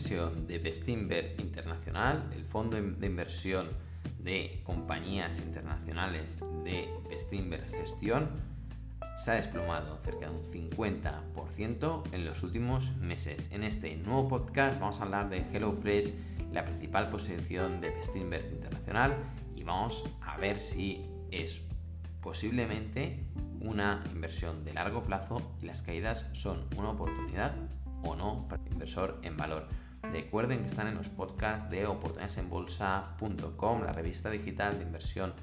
inversión de Bestinver Internacional, el fondo de inversión de compañías internacionales de Bestinver Gestión, se ha desplomado cerca de un 50% en los últimos meses. En este nuevo podcast vamos a hablar de HelloFresh, la principal posición de Bestinver Internacional, y vamos a ver si es posiblemente una inversión de largo plazo y las caídas son una oportunidad o no para el inversor en valor. Recuerden que están en los podcasts de oportunidadesenbolsa.com, la revista digital de inversión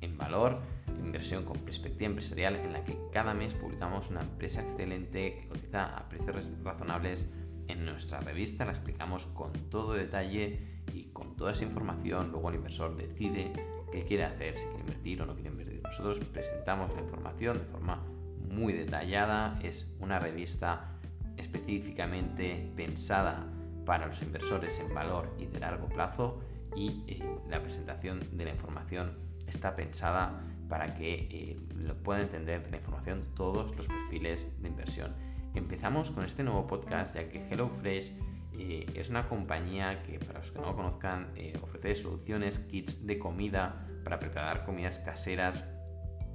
en valor, inversión con perspectiva empresarial, en la que cada mes publicamos una empresa excelente que cotiza a precios razonables en nuestra revista. La explicamos con todo detalle y con toda esa información. Luego el inversor decide qué quiere hacer, si quiere invertir o no quiere invertir. Nosotros presentamos la información de forma muy detallada. Es una revista específicamente pensada para los inversores en valor y de largo plazo y eh, la presentación de la información está pensada para que eh, lo puedan entender la información todos los perfiles de inversión. Empezamos con este nuevo podcast ya que HelloFresh eh, es una compañía que para los que no lo conozcan ofrece soluciones, kits de comida para preparar comidas caseras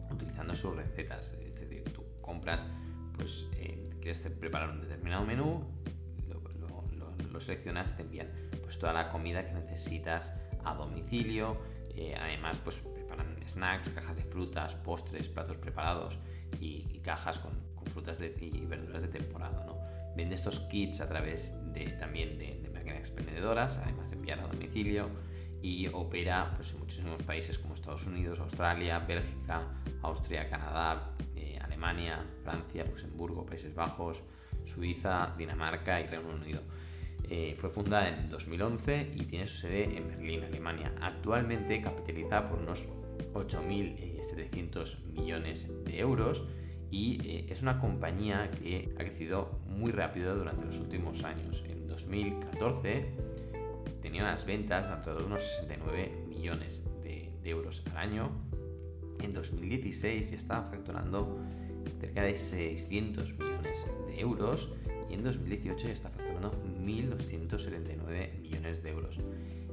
utilizando sus recetas. Es decir, tú compras, pues quieres preparar un determinado menú, lo, seleccionas, te envían pues toda la comida que necesitas a domicilio. Eh, además, pues preparan snacks, cajas de frutas, postres, platos preparados y, cajas con, frutas y verduras de temporada. ¿no? Vende estos kits a través de, también de, máquinas expendedoras, además de enviar a domicilio y opera pues, en muchísimos países como Estados Unidos, Australia, Bélgica, Austria, Canadá, eh, Alemania, Francia, Luxemburgo, Países Bajos, Suiza, Dinamarca y Reino Unido. Eh, fue fundada en 2011 y tiene su sede en Berlín, Alemania. Actualmente capitaliza por unos 8.700 millones de euros y eh, es una compañía que ha crecido muy rápido durante los últimos años. En 2014 tenía las ventas de alrededor de unos 69 millones de, de euros al año. En 2016 ya estaba facturando cerca de 600 millones de euros y en 2018 ya está facturando 1.279 millones de euros.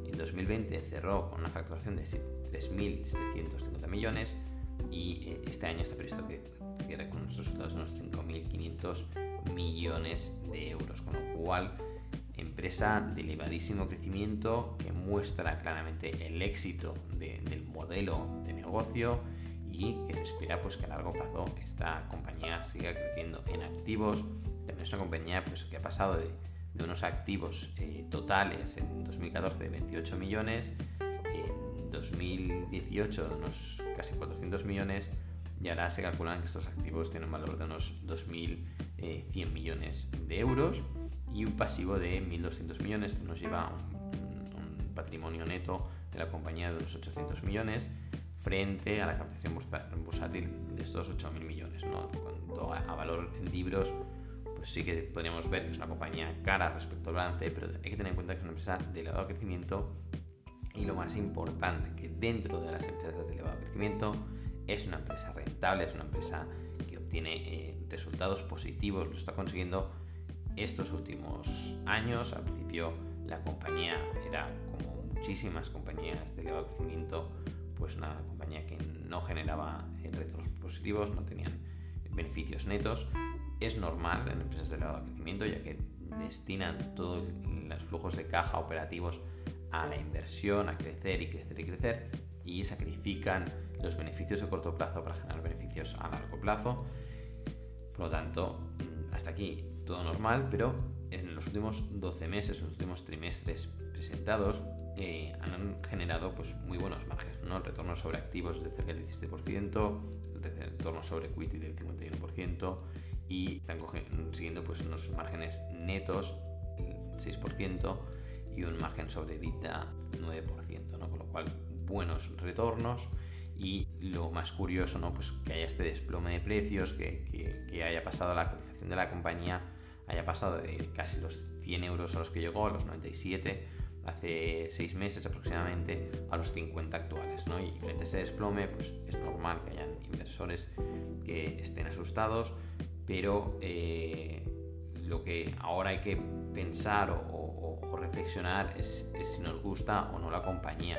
En 2020 cerró con una facturación de 3.750 millones y eh, este año está previsto que cierre con unos resultados de unos 5.500 millones de euros, con lo cual empresa de elevadísimo crecimiento que muestra claramente el éxito del modelo de negocio y que se espera pues, que a largo plazo esta compañía siga creciendo en activos. También es una compañía pues, que ha pasado de, unos activos eh, totales en 2014 de 28 millones, en 2018 de unos casi 400 millones y ahora se calculan que estos activos tienen un valor de unos 2.100 eh, millones de euros y un pasivo de 1.200 millones, que nos lleva a un, un patrimonio neto de la compañía de unos 800 millones frente a la captación bursátil de estos 8.000 millones. ¿no? Cuanto a, valor en libros, pues sí que podríamos ver que es una compañía cara respecto al balance, pero hay que tener en cuenta que es una empresa de elevado crecimiento y lo más importante, que dentro de las empresas de elevado crecimiento es una empresa rentable, es una empresa que obtiene eh, resultados positivos, lo está consiguiendo estos últimos años. Al principio la compañía era como muchísimas compañías de elevado crecimiento, pues una compañía que no generaba eh, retornos positivos, no tenían beneficios netos. Es normal en empresas de elevado crecimiento ya que destinan todos los flujos de caja operativos a la inversión, a crecer y crecer y crecer y sacrifican los beneficios de corto plazo para generar beneficios a largo plazo. Por lo tanto, mm, hasta aquí todo normal, pero en los últimos 12 meses, en los últimos trimestres presentados, eh, han generado pues, muy buenos márgenes, ¿no? El retorno sobre activos de cerca del 17%, el retorno sobre equity del 51% y están consiguiendo pues, unos márgenes netos del 6% y un margen sobre EBITDA 9%, ¿no? Con lo cual, buenos retornos y lo más curioso, ¿no? Pues que haya este desplome de precios, que, que haya pasado la cotización de la compañía, haya pasado de casi los 100 euros a los que llegó, a los 97 hace seis meses aproximadamente a los 50 actuales. ¿no? Y frente a ese desplome, pues es normal que hayan inversores que estén asustados, pero eh, lo que ahora hay que pensar o, reflexionar es, si nos gusta o no la compañía.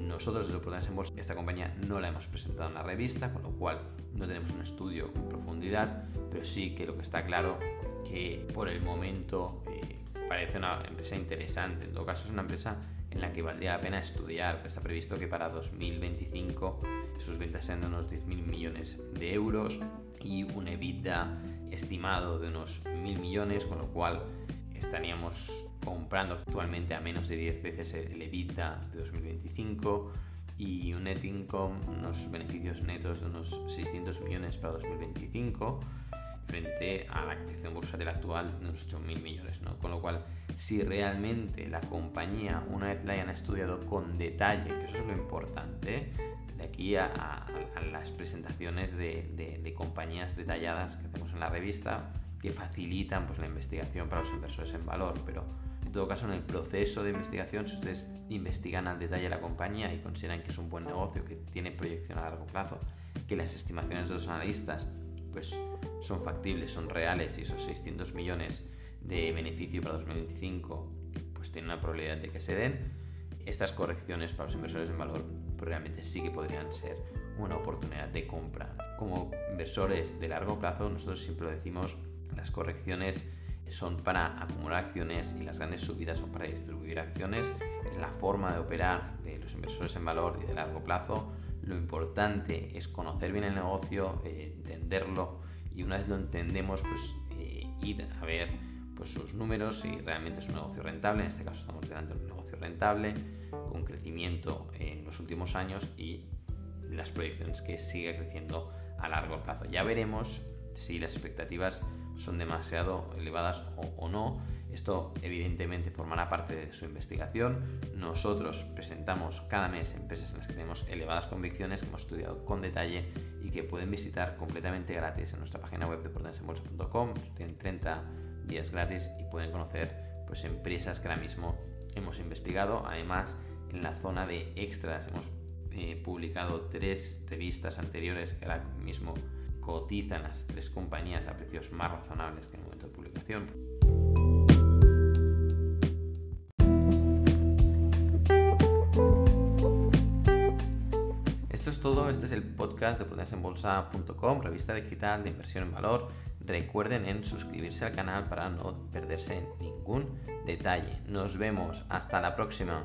Nosotros desde Prudence en Bolsa esta compañía no la hemos presentado en la revista, con lo cual no tenemos un estudio con profundidad, pero sí que lo que está claro que por el momento eh, parece una empresa interesante. En todo caso es una empresa en la que valdría la pena estudiar. Está previsto que para 2025 sus ventas sean de unos 10.000 millones de euros y un EBITDA estimado de unos 1.000 millones, con lo cual estaríamos comprando actualmente a menos de 10 veces el EBITDA de 2025 y un net income, unos beneficios netos de unos 600 millones para 2025 frente a la capitalización bursátil actual de unos 8.000 millones, ¿no? Con lo cual, si realmente la compañía, una vez la hayan estudiado con detalle, que eso es lo importante, de aquí a, las presentaciones de, compañías detalladas que hacemos en la revista, que facilitan pues, la investigación para los inversores en valor, pero en todo caso en el proceso de investigación, si ustedes investigan al detalle la compañía y consideran que es un buen negocio, que tiene proyección a largo plazo, que las estimaciones de los analistas pues son factibles, son reales y esos 600 millones de beneficio para 2025 pues tienen una probabilidad de que se den, estas correcciones para los inversores en valor pues, realmente sí que podrían ser una oportunidad de compra. Como inversores de largo plazo, nosotros siempre lo decimos, las correcciones son para acumular acciones y las grandes subidas son para distribuir acciones. Es la forma de operar de los inversores en valor y de largo plazo lo importante es conocer bien el negocio, eh, entenderlo y una vez lo entendemos, pues eh, ir a ver pues, sus números si realmente es un negocio rentable. En este caso estamos delante de un negocio rentable con crecimiento en los últimos años y las proyecciones que sigue creciendo a largo plazo. Ya veremos si las expectativas son demasiado elevadas o no esto evidentemente formará parte de su investigación. Nosotros presentamos cada mes empresas en las que tenemos elevadas convicciones que hemos estudiado con detalle y que pueden visitar completamente gratis en nuestra página web de. Tienen 30 días gratis y pueden conocer pues, empresas que ahora mismo hemos investigado. Además, en la zona de extras hemos eh, publicado tres revistas anteriores que ahora mismo cotizan las tres compañías a precios más razonables que en el momento de publicación. todo. Este es el podcast de prudenciaenbolsa.com, revista digital de inversión en valor. Recuerden en suscribirse al canal para no perderse ningún detalle. Nos vemos. Hasta la próxima.